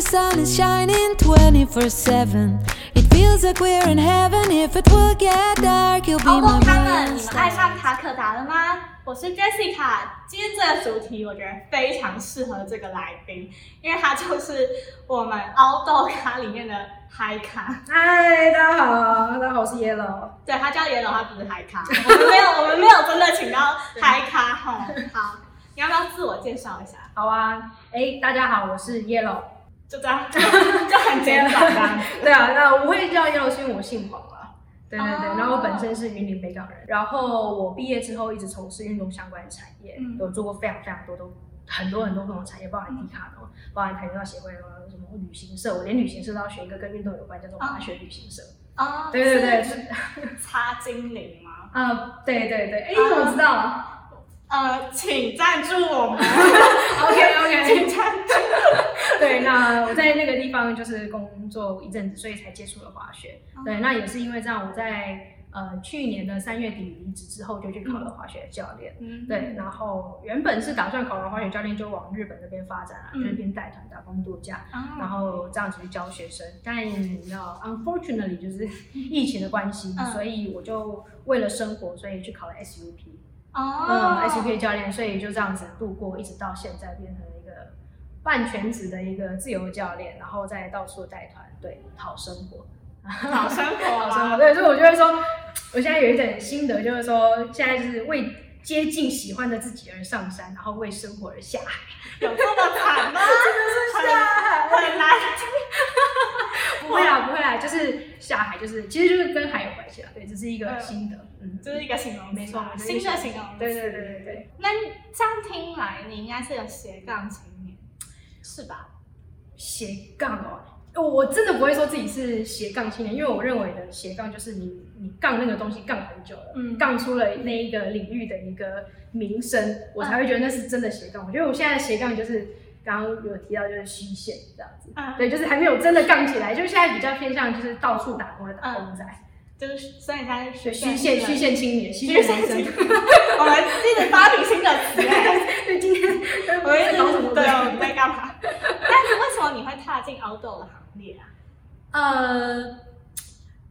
the sun is shining 24 7. It feels like we're in heaven. If it will get dark, you'll be my 动他们你们爱.上塔可达了吗？我是 Jessica，今天这个主题我觉得非常适合这个来宾，因为他就是我们凹豆咖里面的嗨咖。嗨，大家好，大家好，我是 Yellow。对，他叫 Yellow，他不是嗨咖。我们没有，我们没有真的请到嗨咖哈。好，你要不要自我介绍一下？好啊，哎，大家好，我是 Yellow。就这样，就很简短这样子。对啊，那我会叫 Yellow 是因为我姓黄啊。对对对，哦然后我本身是云林北港人，然后我毕业之后一直从事运动相关的产业，嗯有做过非常非常多都很多很多不同的产业，包含迪卡侬，包含跆拳道协会啊，什么旅行社，我连旅行社都要选一个跟运动有关，叫做滑雪旅行社。哦，对对对，是是擦精灵吗？啊，对对对，哎，你怎么知道啊呃，请赞助我们？OK OK，请赞助。对，那我在那个地方就是工作一阵子，所以才接触了滑雪。哦对，那也是因为这样，我在呃去年的三月底离职之后，就去考了滑雪教练。嗯对，然后原本是打算考完滑雪教练就往日本那边发展啊，嗯就是边带团打工度假，然啊，后这样子去教学生。但你知道，unfortunately 就是 疫情的关系，嗯所以我就为了生活，所以去考了 SUP。哦嗯，SUP 教练，所以就这样子度过，一直到现在变成了半全职的一个自由教练，然后再到处带团，对，讨生活，好生活好生活，啊，对，所以我就会说，我现在有一点心得，就是说，现在就是为接近喜欢的自己而上山，然后为生活而下海，有这么惨吗？真的是下海，很难。不会啦，不会啦，就是下海，就是其实就是跟海有关系啦，对，这是一个嗯心得，嗯，这是一个形容，没错，新的形容。对对对对对。那这样听来，你应该是有斜杠青年，是吧？斜杠哦，我真的不会说自己是斜杠青年，因为我认为的斜杠就是你你杠那个东西杠很久了，嗯。杠出了那一个领域的一个名声，我才会觉得那是真的斜杠。我觉得我现在的斜杠就是刚刚有提到就是虚线这样子，啊，对，就是还没有真的杠起来，就是现在比较偏向就是到处打工的打工仔，就是所以才是对，虚线虚线青年，虚虚线男生。年。我们一直发明新的词哎，对，今天 我们一在搞什么直对我们在干嘛？但是为什么你会踏进 outdoor 的行列啊？呃，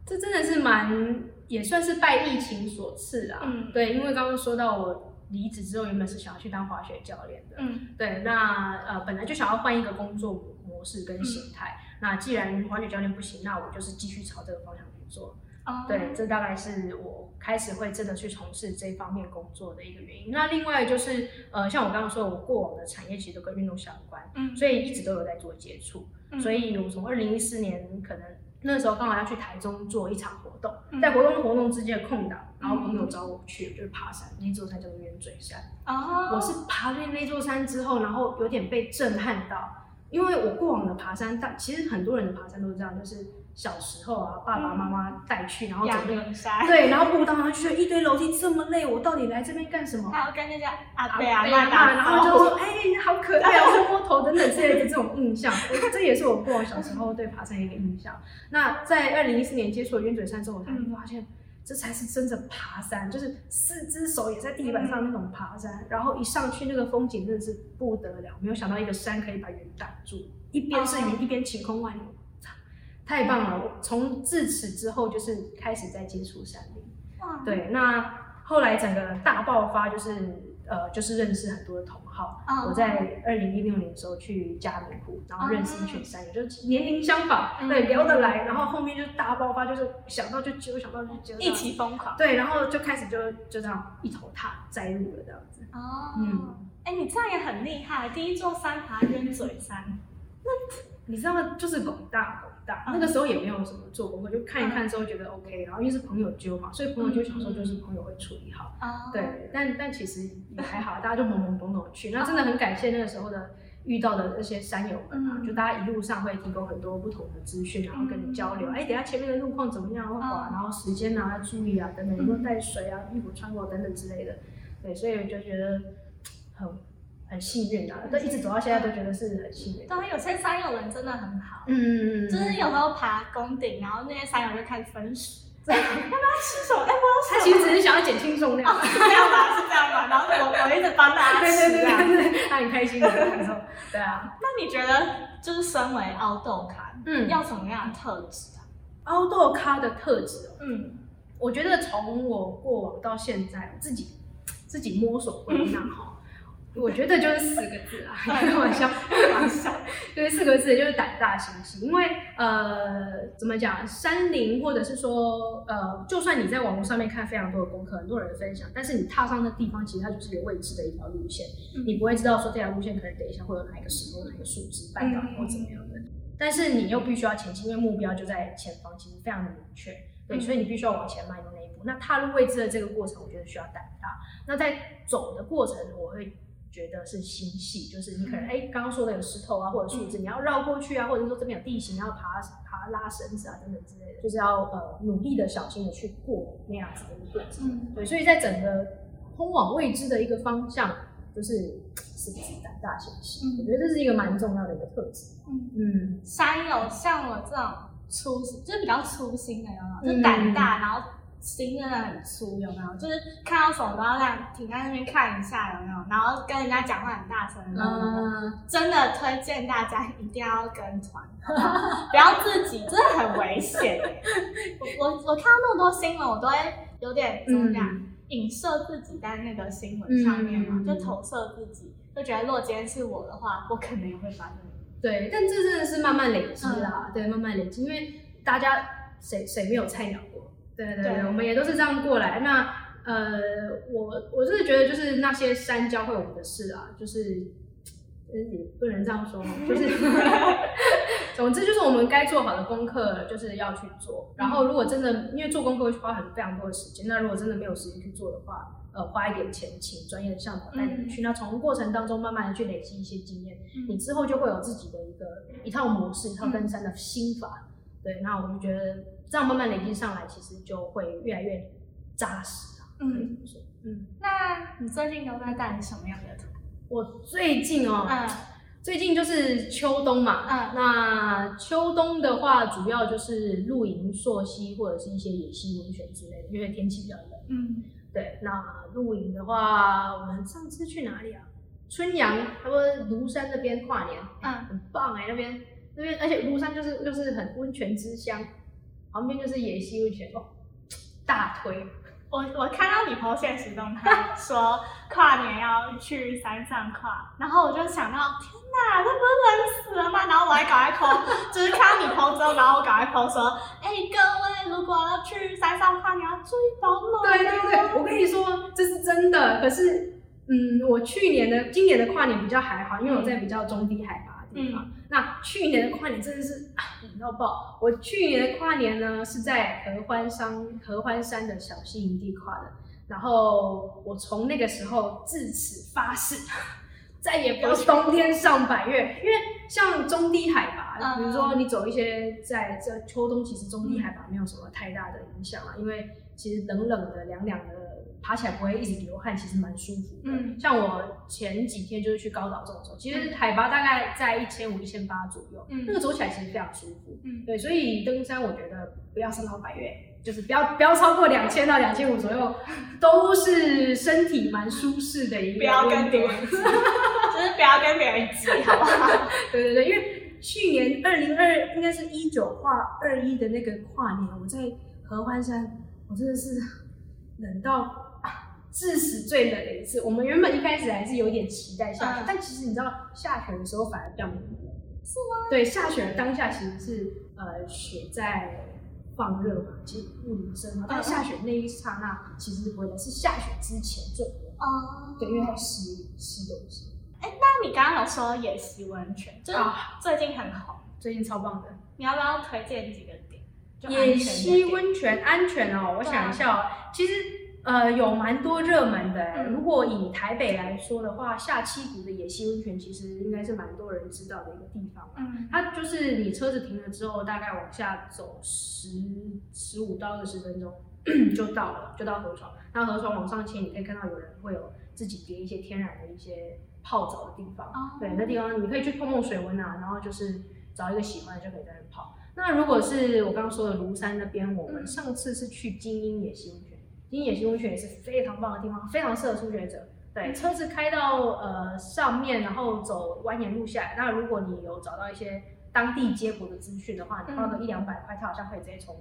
这真的是蛮也算是拜疫情所赐啊。嗯对，因为刚刚说到我离职之后，原本是想要去当滑雪教练的。嗯对，那呃本来就想要换一个工作模式跟形态。嗯那既然滑雪教练不行，那我就是继续朝这个方向去做。哦对，这大概是我开始会真的去从事这方面工作的一个原因。那另外就是呃，像我刚刚说，我过往的产业其实都跟运动相关，嗯所以一直都有在做接触。嗯所以我从二零一四年可能那时候刚好要去台中做一场活动，嗯在活动活动之间的空档，然后朋友找我去，就是爬山，那座山叫做圆嘴山。哦，我是爬了那座山之后，然后有点被震撼到，因为我过往的爬山，但其实很多人的爬山都是这样，就是小时候啊，爸爸妈妈带去，然后走那个山，对，然后步道，然后就觉得一堆楼梯这么累，我到底来这边干什么？还有跟那些阿阿伯阿妈打然后就说：“哎、好可爱啊，摸摸头等等之类的这种印象，这也是我过往小时候对爬山的一个印象。那在二零一四年接触了鸢嘴山之后，我才嗯发现这才是真正爬山，就是四只手也在地板上那种爬山，然后一上去那个风景真的是不得了，没有想到一个山可以把云挡住，一边是哦。云，一边晴空万里，操太棒了！我从自此之后就是开始在接触山林。哇，对，那后来整个大爆发就是呃，就是认识很多的同好。哦我在二零一六年的时候去嘉明湖，然后认识一群山友，就是年龄相仿，嗯对，聊得来，然后后面就大爆发，就是想到就揪，想到就揪，一起疯狂对，然后就开始就就这样一头踏栽入了这样子。哦。嗯哎，你这样也很厉害，第一座山爬鸢嘴山，那你知道，就是广大广大，那个时候也没有什么做功课，就看一看之后觉得 OK，然后因为是朋友揪嘛，所以朋友揪想说就是朋友会处理好。哦，对，但但其实也还好，大家就懵懵懂懂去。那真的很感谢那个时候的遇到的那些山友们啊，嗯就大家一路上会提供很多不同的资讯，然后跟你交流。嗯哎、等下前面的路况怎么样？会滑，嗯然后时间啊要注意啊等等，有没有带水啊，衣服穿过等等之类的。对，所以我就觉得很很幸运啊，但一直走到现在都觉得是很幸运。对啊，有些山友人真的很好，嗯，就是有时候爬宫顶，然后那些山友就开始分食，哎要不要吃什么？哎，我要吃他其实只是想要减轻重量。这样吗？是这样吗？然后我我一直帮大家对吃对对啊。对对，哎很开心的感受。对啊，那你觉得就是身为凹豆咖，嗯要什么样的特质啊？凹豆咖的特质哦，嗯我觉得从我过往到现在，自己自己摸索归纳哈，我觉得就是四个字啊，开玩笑，开玩笑，就是四个字，就是胆大心细。因为呃，怎么讲，山林或者是说呃，就算你在网络上面看非常多的功课，很多人分享，但是你踏上那地方，其实它就是一个未知的一条路线，嗯你不会知道说这条路线可能等一下会有哪一个石头、哪一个树枝绊倒你或怎么样的。但是你又必须要前进，因为目标就在前方，其实非常的明确。对，嗯所以你必须要往前迈的那一步。那踏入未知的这个过程，我觉得需要胆大。那在走的过程，我会觉得是心细，就是你可能哎，刚刚说的有石头啊，或者树枝，你要绕过去啊，或者说这边有地形，要爬爬拉绳子啊等等之类的，就是要呃努力的、小心的去过那样子的一个过程。嗯对，所以在整个通往未知的一个方向，就是是不是：胆大心细。嗯我觉得这是一个蛮重要的一个特质。嗯，嗯，山友像我这种粗心，就是比较粗心的，有没有？嗯就胆大，然后心真的很粗，有没有？就是看到什么都要这样停在那边看一下，有没有？然后跟人家讲话很大声真的推荐大家一定要跟团，不要自己，真的很危险耶。我我我看到那么多新闻，我都会有点怎么讲，影射自己在那个新闻上面嘛，嗯就投射自己，就觉得如果今天是我的话，我可能也会发生。对，但这真的是慢慢累积嗯啦，对，慢慢累积，因为大家谁谁没有菜鸟过？对对对，我们也都是这样过来。那呃，我我是觉得就是那些山教会我们的事啊，就是。呃也不能这样说，就是，总之就是我们该做好的功课就是要去做。然后如果真的因为做功课会花很非常多的时间，那如果真的没有时间去做的话，呃，花一点钱请专业的向导带你们去，那从过程当中慢慢的去累积一些经验，你之后就会有自己的一个一套模式，一套登山的心法。对，那我就觉得这样慢慢累积上来，其实就会越来越扎实嗯，嗯，那你最近都在带什么样的团？我最近哦，嗯最近就是秋冬嘛，嗯那秋冬的话，主要就是露营、溯溪或者是一些野溪温泉之类的，因为天气比较冷。嗯对，那露营的话，我们上次去哪里啊？春阳，他们庐山那边跨年，嗯，很棒哎、那边那边，而且庐山就是就是很温泉之乡，旁边就是野溪温泉哦，大推。我我看到你朋友现实动态说跨年要去山上跨，然后我就想到天哪，这不是冷死了吗？然后我还赶快 PO，就是看到你 PO 之后，然后我赶快 PO 说，哎、各位如果要去山上跨你要注意保暖、对对对，我跟你说这是真的。可是，嗯，我去年的、今年的跨年比较还好，因为我在比较中低海拔的地方。那去年的跨年真的是啊，冷到爆！我去年的跨年呢是在合欢山合欢山的小溪营地跨的，然后我从那个时候自此发誓。再也不要冬天上百越，因为像中低海拔，嗯比如说你走一些在这秋冬，其实中低海拔没有什么太大的影响啊，因为其实冷冷的、凉凉的，爬起来不会一直流汗，其实蛮舒服的。嗯像我前几天就是去高岛这种走，其实海拔大概在一千五、一千八左右，嗯那个走起来其实非常舒服。嗯对，所以登山我觉得不要上到百越，就是不要不要超过两千到两千五左右，都是身体蛮舒适的一个不要跟别人挤，就是不要跟别人挤，好不好？对对对，因为去年二零二应该是一九跨二一的那个跨年，我在合欢山，我真的是冷到啊致死最冷的一次。我们原本一开始还是有点期待下雪，嗯但其实你知道下雪的时候反而比较没那么冷。是吗？对，下雪的当下其实是呃雪在放热嘛，其实物理生嘛，但下雪那一刹那其实是不会的，是下雪之前最冷。哦对，因为它湿湿东西哎那你刚刚有说野溪温泉，就最近很红，最近超棒的。你要不要推荐几个野溪温泉安全哦，我想一下哦，其实呃有蛮多热门的如果以台北来说的话，下七股的野溪温泉其实应该是蛮多人知道的一个地方啊。嗯它就是你车子停了之后，大概往下走十十五到二十分钟就到了，就到河床。那河床往上牵，你可以看到有人会有自己叠一些天然的一些泡澡的地方。哦对，那地方你可以去碰碰水温啊，然后就是找一个喜欢的就可以在那跑。那如果是我刚刚说的庐山那边，我们嗯上次是去精英野溪温泉，精英野溪温泉也是非常棒的地方，非常适合初学者。对，车子开到呃上面，然后走蜿蜒路下来。那如果你有找到一些当地接驳的资讯的话，你花个一两百块，它好像可以直接从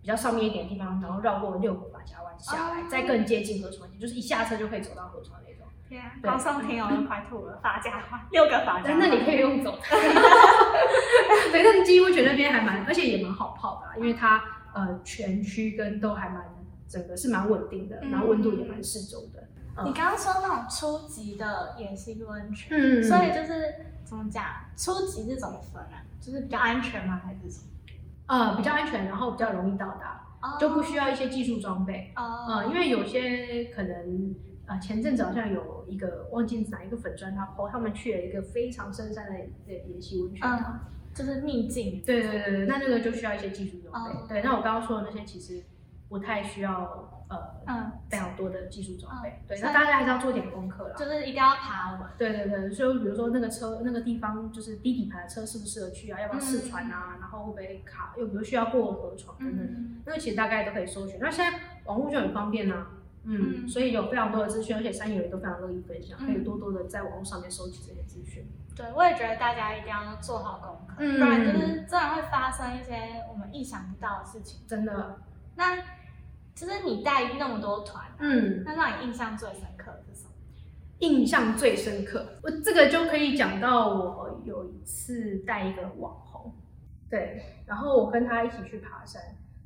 比较上面一点的地方，然后绕过六个法家湾下来，哦再更接近河床点，就是一下车就可以走到河床那种。天啊，对高送听友都快吐了，法家湾 六个发家湾，但那你可以用走的。对，但基乌泉那边还蛮，而且也蛮好泡的啦，因为它呃全区跟都还蛮整个是蛮稳定的，嗯然后温度也蛮适中的。你刚刚说那种初级的野溪温泉，嗯所以就是怎么讲，初级是怎么分啊？就是比较安全吗？还是什么？呃比较安全，然后比较容易到达，哦就不需要一些技术装备。哦，呃，因为有些可能呃前阵子好像有一个忘记哪一个粉砖他 po 他们去了一个非常深山的的野溪温泉。嗯，就是秘境，对对对对，那那个就需要一些技术装备。哦对，那我刚刚说的那些其实不太需要呃嗯，非常多的技术装备。对，那大家还是要做点功课啦。就是一定要爬稳。对对对，所以比如说那个车那个地方就是低底盘的车适不适合去啊？要不要试穿啊？然后会不会卡？又比如需要过河床等等，嗯，那个其实大概都可以搜寻。那现在网络就很方便啊。嗯，嗯所以有非常多的资讯，而且三友也都非常乐意分享，嗯可以多多的在网络上面收集这些资讯。对，我也觉得大家一定要做好功课，嗯不然就是真的会发生一些我们意想不到的事情。真的，那就是你带那么多团，嗯，那让你印象最深刻的是什么？印象最深刻，我这个就可以讲到我有一次带一个网红，对，然后我跟他一起去爬山，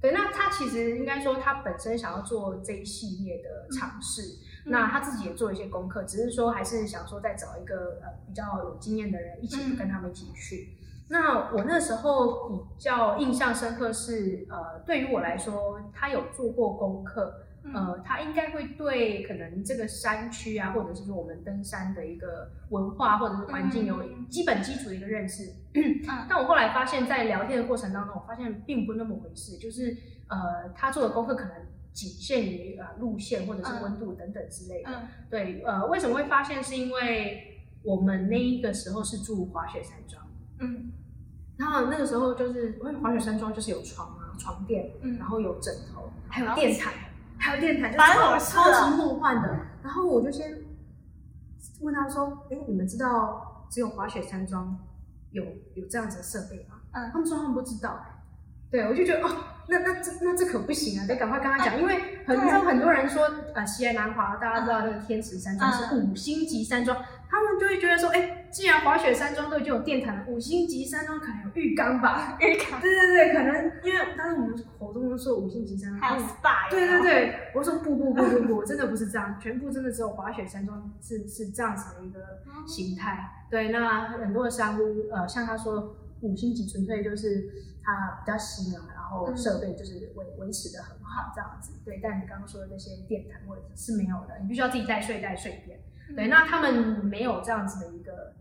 对，那他其实应该说他本身想要做这一系列的尝试，嗯那他自己也做一些功课，只是说还是想说再找一个呃比较有经验的人一起嗯跟他们一起去。那我那时候比较印象深刻是，呃，对于我来说，他有做过功课，嗯呃，他应该会对可能这个山区啊，或者是说我们登山的一个文化或者是环境有嗯基本基础的一个认识。嗯 但我后来发现，在聊天的过程当中，我发现并不那么回事，就是呃，他做的功课可能仅限于呃路线或者是温度等等之类的。嗯对，呃，为什么会发现？是因为我们那一个时候是住滑雪山庄，嗯然后那个时候就是因为滑雪山庄就是有床啊、床垫，嗯然后有枕头，还有电毯，还有电台，就发生什超么事了超级梦幻的。然后我就先问他说：“哎，你们知道只有滑雪山庄有有这样子的设备吗？”嗯他们说他们不知道。对，我就觉得哦，那那这那这可不行啊，得赶快跟他讲，因为很对多很多人说，呃，西安南华大家知道那个天池山庄是嗯五星级山庄，他们就会觉得说，哎，既然滑雪山庄都已经有电毯了，五星级山庄可能有浴缸吧？浴缸对对对，可能因为当时我们口中都说五星级山庄，还有他们 SPA，对对对，我说不不不不不，真的不是这样，全部真的只有滑雪山庄是是这样子的一个形态。对，那很多的山屋，呃，像他说五星级纯粹就是它比较新啊，然后嗯设备就是维维持的很好这样子。对，但你刚刚说的那些电毯或者是没有的，你必须要自己带睡袋睡垫。对，那他们没有这样子的一个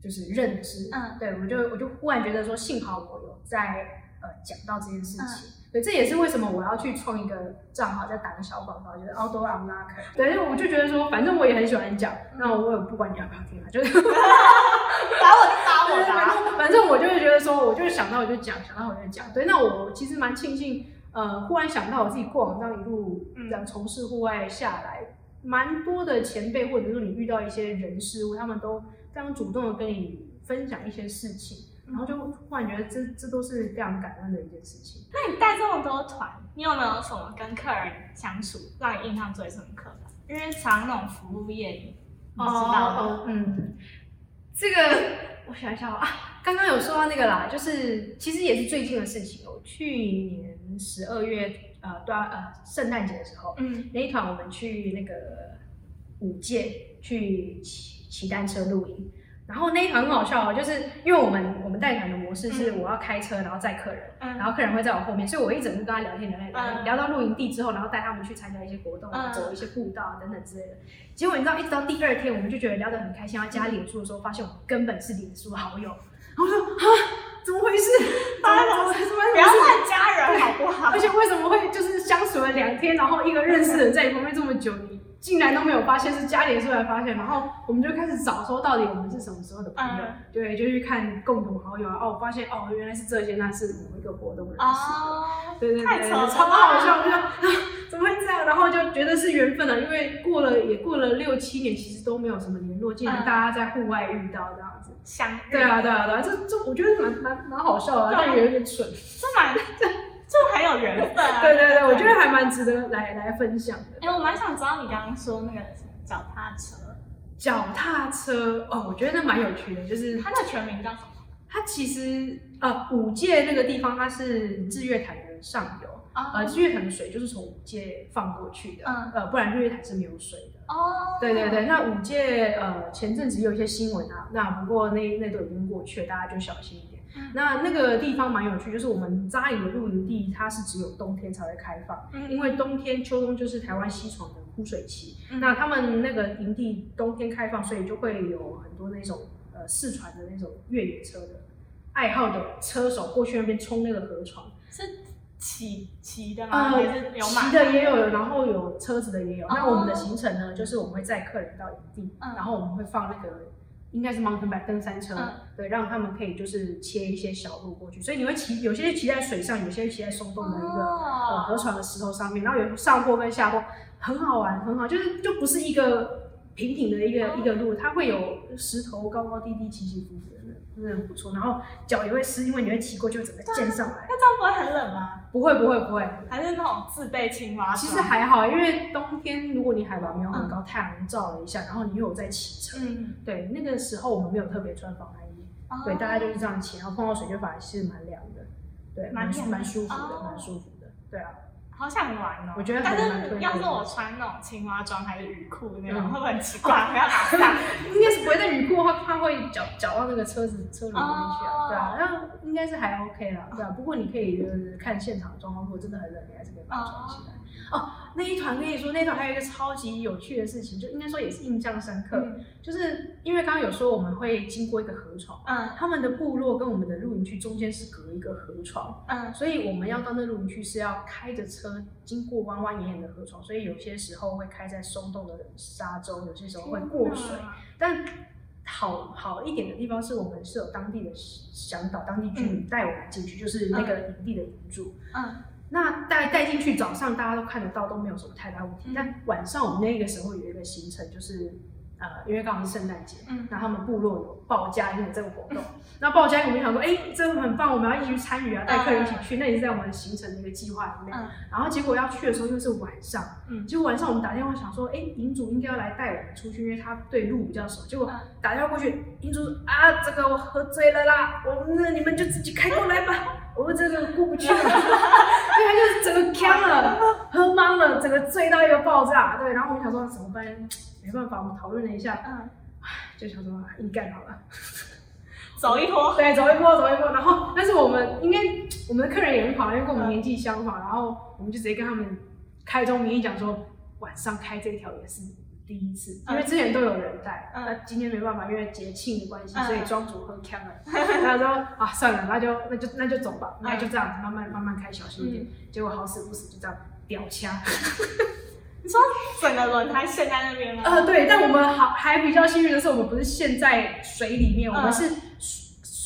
就是认知。嗯对我就我就忽然觉得说，幸好我有在呃讲到这件事嗯情。对，这也是为什么我要去创一个账号，再打个小广告，就是 Outdoor Unlock。对，因为我就觉得说，反正我也很喜欢讲，那我也不管你要不要听啊，就是 打我就打我对的啊，反正我就是觉得说，我就是想到我就讲，想到我就讲。对，那我其实蛮庆幸，呃，忽然想到我自己过往这样一路嗯这样从事户外下来，蛮多的前辈或者说你遇到一些人事物，他们都非常主动的跟你分享一些事情，然后就忽然觉得这这都是非常感恩的一件事情。那你带这么多团，你有没有什么跟客人相处让你印象最深刻的？因为常那种服务业，你你知道的，哦，嗯，这个我想一下哦啊，刚刚有说到那个啦，就是其实也是最近的事情哦。去年十二月呃端呃圣诞节的时候，嗯那一团我们去那个五界去骑骑单车露营，然后那一团很好笑哦，就是因为我们我们带团的模式是嗯我要开车，然后载客人，嗯然后客人会在我后面，所以我一整路跟他聊天聊天聊天，嗯聊到露营地之后，然后带他们去参加一些活动，嗯走一些步道啊等等之类的。结果你知道，一直到第二天，我们就觉得聊得很开心，要加脸书的时候，发现我们根本是脸书好友，然后我说啊，怎么回事？不要乱加人好不好？而且为什么会就是相处了两天，然后一个认识的人在你旁边这么久，你竟然都没有发现，是家里出来发现，然后我们就开始找说到底我们是什么时候的朋友，嗯对，就去看共同好友啊，哦，我发现哦原来是这些，那是某一个活动认识的。哦，对对对，超好笑！我就想啊，怎么会这样？然后就觉得是缘分啊，因为过了也过了六七年，其实都没有什么联络，竟然嗯大家在户外遇到这样子。相遇，对啊，对啊，对啊，这这我觉得蛮蛮蛮好笑的但也有点蠢。这蛮 这这很有缘分啊。对对对，我觉得还蛮值得来来分享的。哎，我蛮想知道你刚刚说那个脚踏车，脚踏车哦，我觉得那蛮有趣的，就是它的全名叫什么？它其实呃五界那个地方它是日月潭的上游，呃哦日月潭的水就是从五界放过去的，嗯呃不然日月潭是没有水的。哦，对对对，那五界呃前阵子有一些新闻啊，那不过那那都已经过去了，大家就小心一点。嗯那那个地方蛮有趣，就是我们扎营的露营地，它是只有冬天才会开放，嗯因为冬天秋冬就是台湾西床的枯水期。嗯那他们那个营地冬天开放，所以就会有很多那种呃四川的那种越野车的爱好的车手过去那边冲那个河床。是骑骑的吗？呃还是有骑的也有，然后有车子的也有。哦那我们的行程呢，就是我们会载客人到营地，嗯然后我们会放那个应该是 mountain bike 登山车，嗯对，让他们可以就是切一些小路过去。所以你会骑，有些骑在水上，有些骑在松动的一个、呃河哦，床的石头上面，然后有上坡跟下坡，很好玩，很好，就是就不是一个平平的一个、哦一个路，它会有石头高高低低、起起伏伏的，真的很不错。然后脚也会湿，因为你会骑过去，会整个溅上来。那这样不会很冷吗？不会不会不会，还是那种自备青蛙其？实还好，因为冬天如果你海拔没有很高，太阳照了一下，然后你又有在骑车，嗯，对，那个时候我们没有特别穿防寒衣，哦。对，大概就是这样骑，然后碰到水就反而是蛮凉的，对，蛮蛮舒服的，哦。蛮舒服的，对啊，好想玩哦。我觉得但是要是我穿那种青蛙装还是雨裤那种，嗯会不会很奇怪？不要打伞。应该是不会在雨裤，它它会搅搅到那个车子车里面去哦啊，对啊，那应该是还 OK 啦，对啊，不过你可以就是看现场的状况，如果真的很冷，你还是可以把它穿起来。哦，那一团跟你说，那一团还有一个超级有趣的事情，就应该说也是印象深刻，嗯就是因为刚刚有说我们会经过一个河床，嗯他们的部落跟我们的露营区中间是隔一个河床，嗯所以我们要到那露营区是要开着车经过弯弯眼眼的河床，所以有些时候会开在松动的沙洲，有些时候会过水。但好好一点的地方是我们是有当地的向导、当地居民带我们进去，就是那个营地的营主。嗯那带带进去，早上大家都看得到，都没有什么太大问题。嗯但晚上我们那个时候有一个行程，就是呃，因为刚好是圣诞节，嗯那他们部落有报家宴这个活动。那报家宴，我们想说，哎、这个很棒，我们要一起去参与啊，带客人一起去，那也是在我们行程的一个计划里面。嗯然后结果要去的时候又是晚上，嗯结果晚上我们打电话想说，哎、营主应该要来带我们出去，因为他对路比较熟。结果嗯打电话过去，营主说啊，这个我喝醉了啦，我们那你们就自己开过来吧，我们这个过不去了。对，他就是整个呛了，喝懵了，整个醉到一个爆炸。对，然后我们想说怎么办？没办法，我们讨论了一下，嗯，就想说啊硬干好了。走一波。对，走一波，走一波。然后，但是我们应该我们的客人也很好，因为跟我们年纪相仿，然后我们就直接跟他们开宗明义讲说，晚上开这条也是第一次，因为之前都有人带，嗯那今天没办法，因为节庆的关系，嗯所以庄主喝呛了。他说啊，算了，那就那就那就走吧，那就这样子慢慢慢慢开，小心一点。结果好死不死就这样掉枪。你说整个轮胎陷在那边吗？呃，对，但我们好还比较幸运的是，我们不是陷在水里面，我们嗯是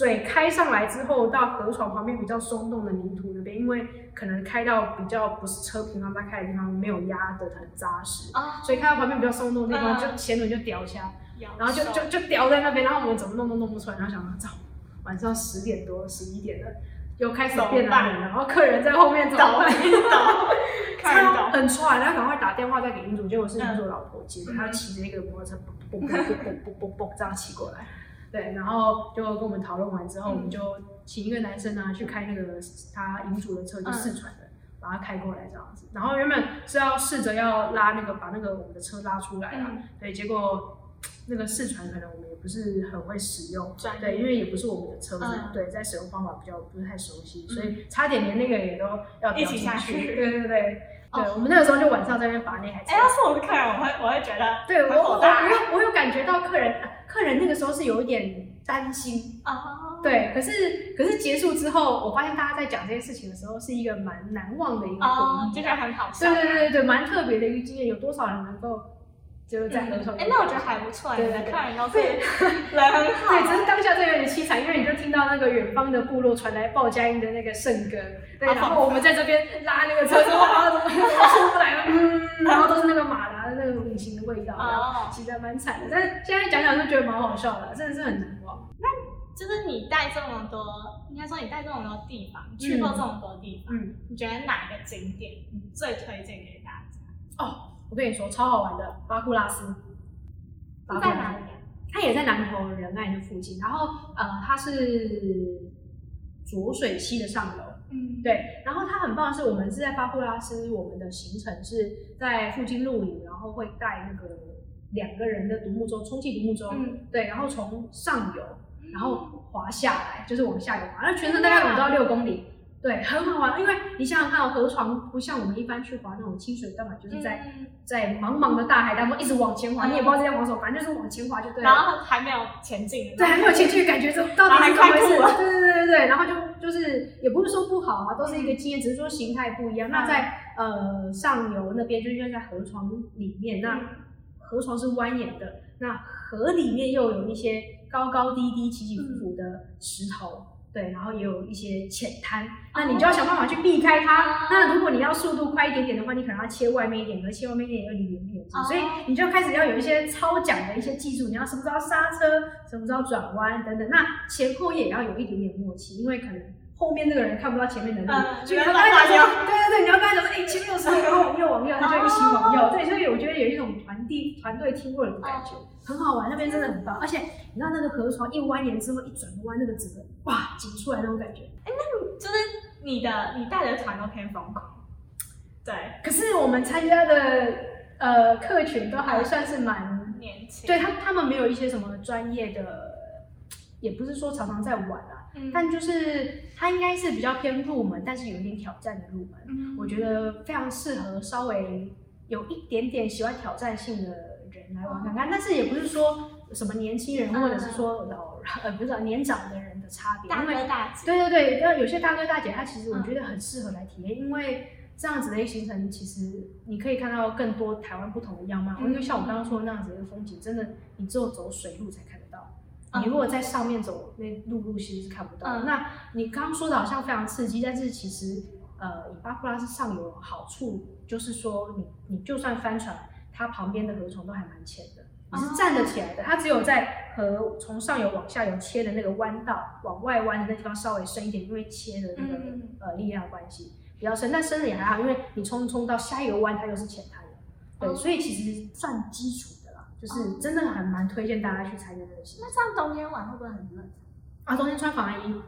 水开上来之后到河床旁边比较松动的泥土那边，因为可能开到比较不是车平常在开的地方，没有压得很扎实，啊，所以开到旁边比较松动的地方，嗯就前轮就掉下，咬然后就就就掉在那边，然后我们怎么弄都弄不出来，然后想说，操，晚上十点多十一点了。又开始变冷了，然后客人在后面怎么抖办？一抖，看超。很喘，然后赶快打电话再给营主，结果是营主老婆接的，嗯她骑着一个摩托车，嘣嘣嘣嘣嘣嘣嘣这样骑过来，对，然后就跟我们讨论完之后，嗯我们就请一个男生啊去开那个他银主的车，就试船的，把他开过来这样子。然后原本是要试着要拉那个把那个我们的车拉出来啊，嗯对，结果那个试船可能我们也不是很会使用，对，因为也不是我们的车子，嗯对，在使用方法比较不是太熟悉，所以差点连那个也都要一起下去。对对对，哦对，我们那个时候就晚上在那边把那台车哎，。要是我是客人，我会我会觉得对我我我有我有感觉到客人客人那个时候是有一点担心，啊，对，可是可是结束之后，我发现大家在讲这件事情的时候是一个蛮难忘的一个回哦，忆就觉得很好笑。对对对对对，蛮特别的一个经验。有多少人能够就是在河床。哎、那我觉得还不错，你的对对对客人都是人很好。对，只是当下这有点凄惨，因为你就听到那个远方的部落传来报佳音的那个圣歌，对，然后我们在这边拉那个车子，哇，怎么出不来了？嗯，然后都是那个马达的那个引擎的味道，其实还蛮惨的。但是现在讲讲就觉得蛮好笑的，真的是很难忘。那就是你带这么多，应该说你带这么多地方，去过这么多地方，嗯，你觉得哪个景点你最推荐给大家？哦，我跟你说，超好玩的巴库拉斯，巴库拉斯。在哪里？啊？它也在南投仁爱的附近，然后呃，它是浊水溪的上游。嗯，对，然后它很棒的是，我们是在巴库拉斯，我们的行程是在附近露营，然后会带那个两个人的独木舟，充气独木舟，嗯。对，然后从上游，然后滑下来，就是往下游滑，那全程大概五到六公里，对，很好玩。因为你想想看哦，河床不像我们一般去滑那种清水断板，就是在、嗯在茫茫的大海当中一直往前滑，嗯你也不知道在往什么，反正就是往前滑就对了。然后还没有前进对，还没有前去，感觉这到底是怎么回事？对对对对对，然后就就是也不是说不好啊，都是一个经验，只是说形态不一样。那在呃上游那边，就是在河床里面，那河床是蜿蜒的，那河里面又有一些高高低低、起起伏伏的石头。对，然后也有一些浅滩，那你就要想办法去避开它。那如果你要速度快一点点的话，你可能要切外面一点，可是切外面一点又离远点，哦所以你就开始要有一些超讲的一些技术，你要什么时候刹车，什么时候转弯等等。那前后也要有一点点默契，因为可能后面那个人看不到前面的路，嗯所以你要跟他讲说，对对对，你要跟他讲说，哎、前面有石头，然后往右往右，他就一起往右。对，所以我觉得有一种团队团队 teamwork 的感觉，很好玩，那边真的很棒。而且你知道那个河床一蜿蜒之后一转个弯，那个整个哇挤出来那种感觉。哎，那就是你的你带的团都偏疯狂，对，可是我们参加的呃客群都还算是蛮，年轻，对他他们没有一些什么专业的，也不是说常常在玩啊，嗯，但就是它应该是比较偏入门，但是有一点挑战的入门。嗯我觉得非常适合稍微有一点点喜欢挑战性的人来玩看看，但是也不是说什么年轻人或者是说老 呃不是年长的人的差别，大因为哥大姐，对对对，那有些大哥大姐他其实我觉得很适合来体验，因为这样子的一个行程，其实你可以看到更多台湾不同的样貌。嗯因为像我刚刚说的那样子的一个风景，真的你只有走水路才看你如果在上面走，那陆路其实是看不到。嗯。那你刚刚说的好像非常刺激，但是其实呃，以巴库拉斯上游好处就是说你，你就算翻船，它旁边的河床都还蛮浅的，你是站得起来的。它只有在河从上游往下游切的那个弯道往外弯的那地方稍微深一点，因为切的那个、嗯。呃力量关系比较深，但深的也还好，因为你冲冲到下一个弯它又是浅滩了，对，哦。所以其实算基础就是真的还蛮推荐大家去参加这个行那这样冬天玩会不会很冷？啊。冬天穿防寒衣，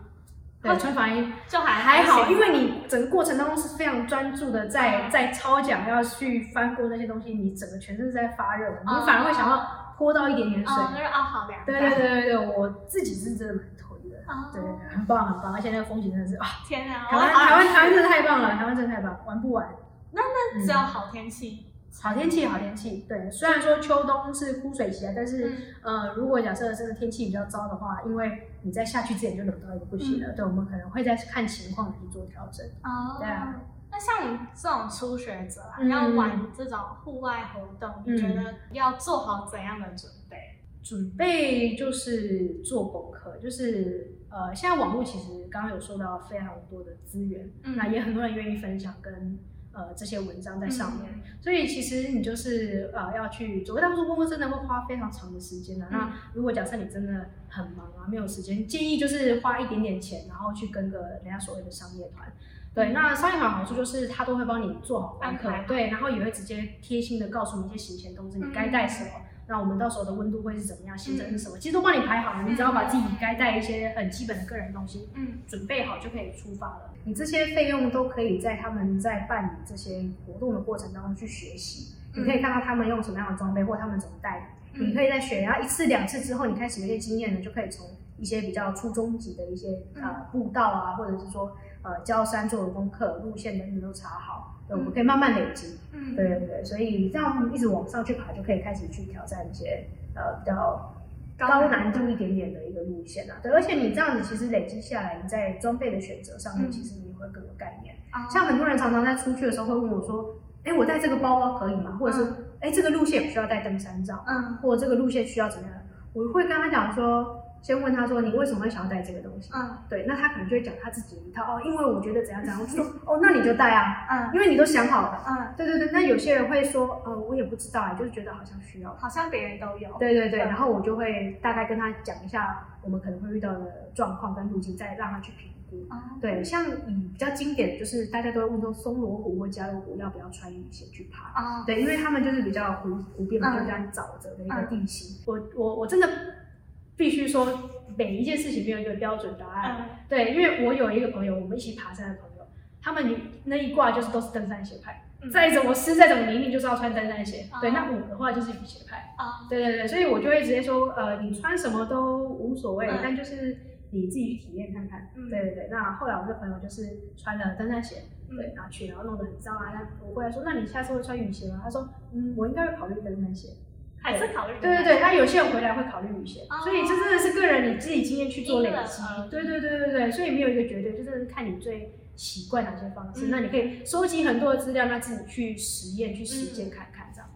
对，哦穿防衣。就还还好，因为你整个过程当中是非常专注的在，嗯。在超桨要去翻过那些东西，你整个全身是在发热的，你哦反而会想要泼到一点点水。哦，就是哦，好凉，对对对对对，我自己是真的蛮推的，哦。对，很棒很棒，而且那个风景真的是啊，天啊，台湾台湾台湾真的太棒了，台湾真的太棒，玩不完。那那只有嗯好天气，好天气，好天气。对，虽然说秋冬是枯水期啊，但是、嗯呃，如果假设真的天气比较糟的话，因为你在下去之前就冷到一个不行了，对，我们可能会再看情况去做调整。哦，对啊。那像你这种初学者啊，嗯要玩这种户外活动，嗯你觉得要做好怎样的准备？准备就是做功课，就是呃，现在网络其实刚刚有说到非常多的资源，嗯那也很多人愿意分享跟呃这些文章在上面，嗯。所以其实你就是呃要去准备，但做功课真的会花非常长的时间的、嗯。那如果假设你真的很忙啊，没有时间，建议就是花一点点钱，然后去跟个人家所谓的商业团。对，那商业团好处就是他都会帮你做好功课对，然后也会直接贴心的告诉你一些行前通知，你该带什么，那我们到时候的温度会是怎么样，行程是什么，其实都帮你排好了，你只要把自己该带一些很基本的个人东西嗯。准备好就可以出发了。你这些费用都可以在他们在办理这些活动的过程当中去学习，你可以看到他们用什么样的装备或他们怎么带，嗯。你可以在学，然后一次两次之后，你开始有些经验了，就可以从一些比较初中级的一些呃步道啊，或者是说呃焦山做的功课、路线等等都查好，对，我们可以慢慢累积。嗯，对对对，所以这样一直往上去爬，就可以开始去挑战一些呃比较高难度一点点的一个路线啊。对，而且你这样子其实累积下来，你在装备的选择上面，嗯其实你会更有概念。哦像很多人常常在出去的时候会问我说：“哎，我带这个包包可以吗？”或者是嗯：“哎，这个路线需要带登山杖，嗯或者这个路线需要怎么样，我会跟他讲说，先问他说你为什么会想要带这个东西？嗯对，那他可能就会讲他自己的一套哦，因为我觉得怎样怎样，我就说哦，那你就带啊，嗯因为你都想好了。嗯，对对对，那有些人会说，呃，我也不知道啊，就是觉得好像需要。好像别人都有。对对对，嗯然后我就会大概跟他讲一下我们可能会遇到的状况跟路径，再让他去评估。哦对，像嗯比较经典的就是大家都会问说松罗湖或加罗湖要不要穿雨鞋去爬。哦，对，因为他们就是比较湖湖边嘛，嗯就这样沼泽的一个地形。我我我真的必须说，每一件事情没有一个标准答案。嗯对，因为我有一个朋友，我们一起爬山的朋友，他们那一挂就是都是登山鞋派，嗯再怎么湿再怎么泥泞就是要穿登山鞋。对，哦那我的话就是雨鞋派。啊对对对，所以我就会直接说，呃，你穿什么都无所谓，嗯但就是你自己去体验看看。嗯对对对，那后来我这朋友就是穿了登山鞋，嗯对，拿去然后弄得很脏啊。那我回来说，那你下次会穿雨鞋吗？他说，嗯，我应该会考虑登山鞋。还是考虑。对对对，他有些人回来会考虑雨鞋，哦所以这真的是个人你自己经验去做累积。对对对对对，所以没有一个绝对，就真的是看你最习惯哪些方式。嗯那你可以收集很多的资料，那自己去实验、去实践看看这样。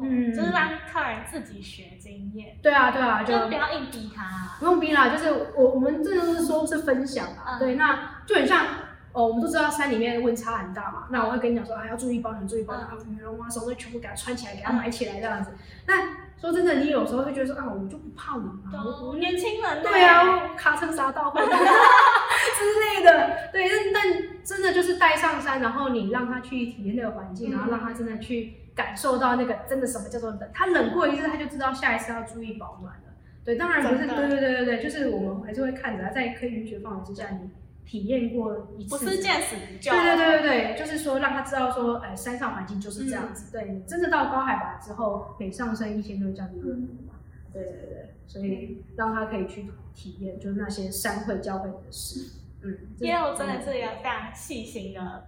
嗯，嗯就是让客人自己学经验，对啊对啊，就就不要硬逼他。不用逼啦，就是我我们真的是说是分享啊，嗯对，那就很像。哦，我们都知道山里面温差很大嘛，那我会跟你讲说，啊，要注意保暖，注意保暖，啊，羽绒啊什么的全部给它穿起来，给它埋起来这样子。那说真的，你有时候会觉得说，啊，我就不怕冷啊，我年轻人对啊，我卡车杀到会之类的，对，但但真的就是带上山，然后你让他去体验那个环境，嗯然后让他真的去感受到那个真的什么叫做冷。他冷过一次，他就知道下一次要注意保暖了。对，当然不是，对对对对对，就是我们还是会看着，在可以允许的范围之下，你体验过一次，不是见死不救。对对对对对，就是说让他知道说，哎，山上环境就是这样子。对你真的到高海拔之后，每上升一千就会降低热度嘛。对对对，所以让他可以去体验，就是那些山会教会你的事。嗯，这因为我真的是一个非常细心的，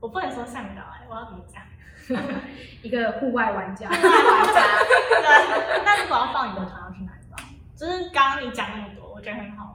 我不能说向导哎，我要怎么讲？一个户外玩家。户外玩家。对，那如果要放你的团，要去哪里报？就是刚刚你讲那么多，我觉得很好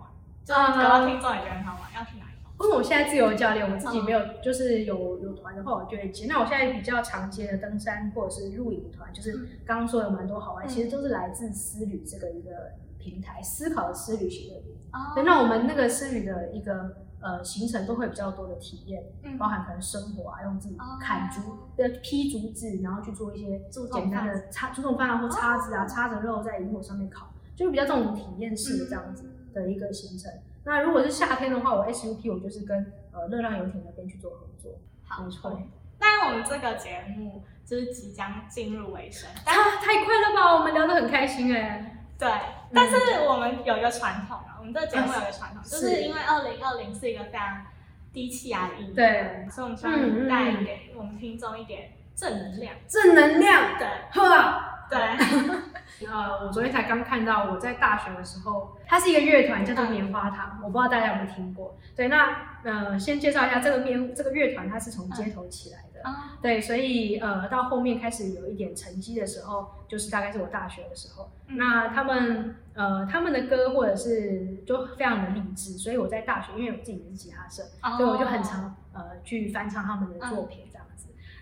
搞到听众也觉得很好玩，要去哪里报？因为我现在自由教练，我自己没有，就是有有团的话，我就会接。那我现在比较常接的登山或者是露营团，就是刚刚说有蛮多好玩，嗯。其实都是来自思旅这个一个平台，思考的思旅行的。旅。哦。对，那我们那个思旅的一个呃行程都会比较多的体验，嗯。包含可能生活啊，用自己哦。砍竹的劈竹子，然后去做一些简单的叉竹筒饭啊或叉子啊，哦。插着肉在萤火上面烤，就是比较这种体验式的这样子。嗯的一个行程。那如果是夏天的话，我 SUP 我就是跟呃热浪游艇那边去做合作，好没错。那我们这个节目就是即将进入尾声，但啊，太快了吧！我们聊得很开心哎、对，但是我们有一个传统啊，我们这个节目有一个传统，是就是因为二零二零是一个非常低气压的一年，对，所以我们希望带给我们听众一点正能量。正能量，对喝啊！对，呃，我昨天才刚看到，我在大学的时候，它是一个乐团，叫做棉花糖，我不知道大家有没有听过。对，那呃，先介绍一下这个面这个乐团，它是从街头起来的。啊，对，所以呃，到后面开始有一点成绩的时候，就是大概是我大学的时候。嗯那他们呃，他们的歌或者是就非常的励志，所以我在大学，因为我自己也是吉他社，哦所以我就很常呃去翻唱他们的作品。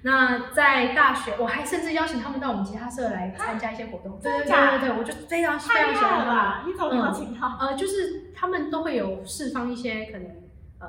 那在大学，我还甚至邀请他们到我们吉他社来参加一些活动。对对对对对，我就非常非常喜欢吧？你怎么邀请到？呃，就是他们都会有释放一些可能呃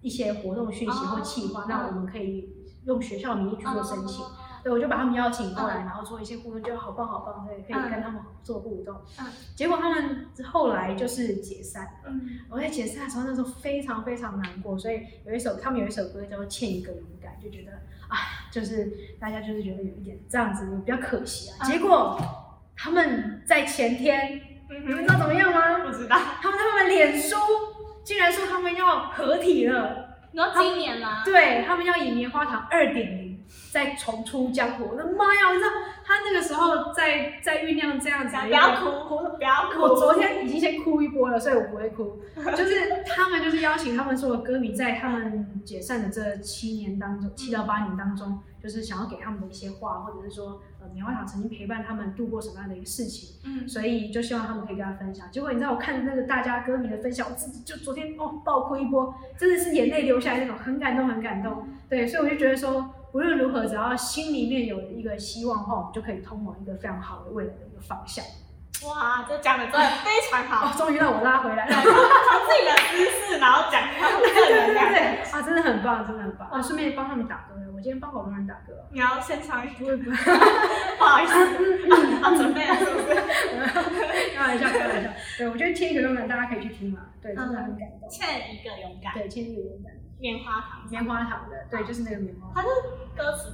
一些活动讯息或企划，哦那我们可以用学校名义去做申请。哦对，我就把他们邀请过来，嗯然后做一些互动，就好棒好棒，对，可以嗯跟他们做互动。嗯结果他们后来就是解散了。嗯，我在解散的时候，那时候非常非常难过，所以有一首他们有一首歌叫做《欠一个勇敢》，就觉得啊，就是大家就是觉得有一点这样子比较可惜啊。嗯结果他们在前天，嗯你们知道怎么样吗？不知道。他们他们脸书竟然说他们要合体了，然后今年吗？对他们要以棉花糖二点零再重出江湖。我的妈呀！你知道他那个时候在在酝酿这样子不要哭，不要哭。我昨天已经先哭一波了，所以我不会哭。就是他们就是邀请他们所有歌迷在他们解散的这七年当中，七到八年当中，就是想要给他们的一些话，或者是说呃棉花糖曾经陪伴他们度过什么样的一个事情，嗯，所以就希望他们可以跟他分享。结果你知道我看那个大家歌迷的分享，我自己就昨天哦爆哭一波，真的是眼泪流下来那种，很感动很感动。对，所以我就觉得说不论如何，只要心里面有一个希望的话，我们就可以通往一个非常好的未来的一个方向。哇，这讲的真的非常好哦，，终于让我拉回来了。从自己的私事，然后讲到对正对能量。对对，啊，真的很棒，真的很棒。啊，顺便帮他们打歌，我今天帮好多人打歌哦。你要先唱一句，不会不会，不好意思，啊，准备了是不是？开玩笑，开玩笑。对，我觉得欠一个勇敢，大家可以去听嘛。对，真的很感动。欠一个勇敢，对，欠一个勇敢，棉花糖，棉花糖的，对，就是那个棉花糖。它的歌词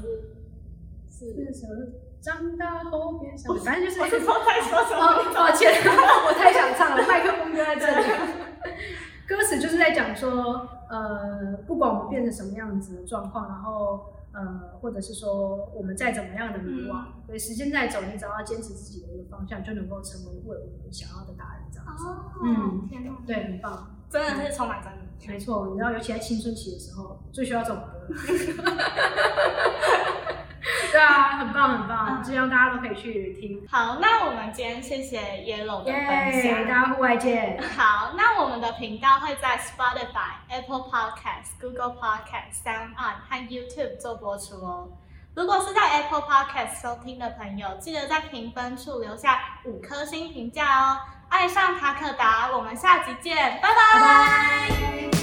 是是，是什么？长大后变成，反正就是我是说在说什哦，么？抱歉，我太想唱了，麦克风就在这里。歌词就是在讲说，呃，不管我们变成什么样子的状况，然后呃，或者是说我们再怎么样的迷惘，对，时间在走，你只要坚持自己的一个方向，就能够成为为我们想要的答案，这样子。哦，嗯天哪，对，很棒，真的是充满真理。没错。你知道，尤其在青春期的时候，最需要这种歌。对啊，很棒很棒，嗯希望大家都可以去听。好，那我们今天谢谢 Yellow 的分耶，享。大家户外见。好，那我们的频道会在 Spotify、Apple Podcast、Google Podcast、Sound On 和 YouTube 做播出哦。如果是在 Apple Podcast 收听的朋友，记得在评分处留下五颗星评价哦。爱上塔可达我们下期见拜拜。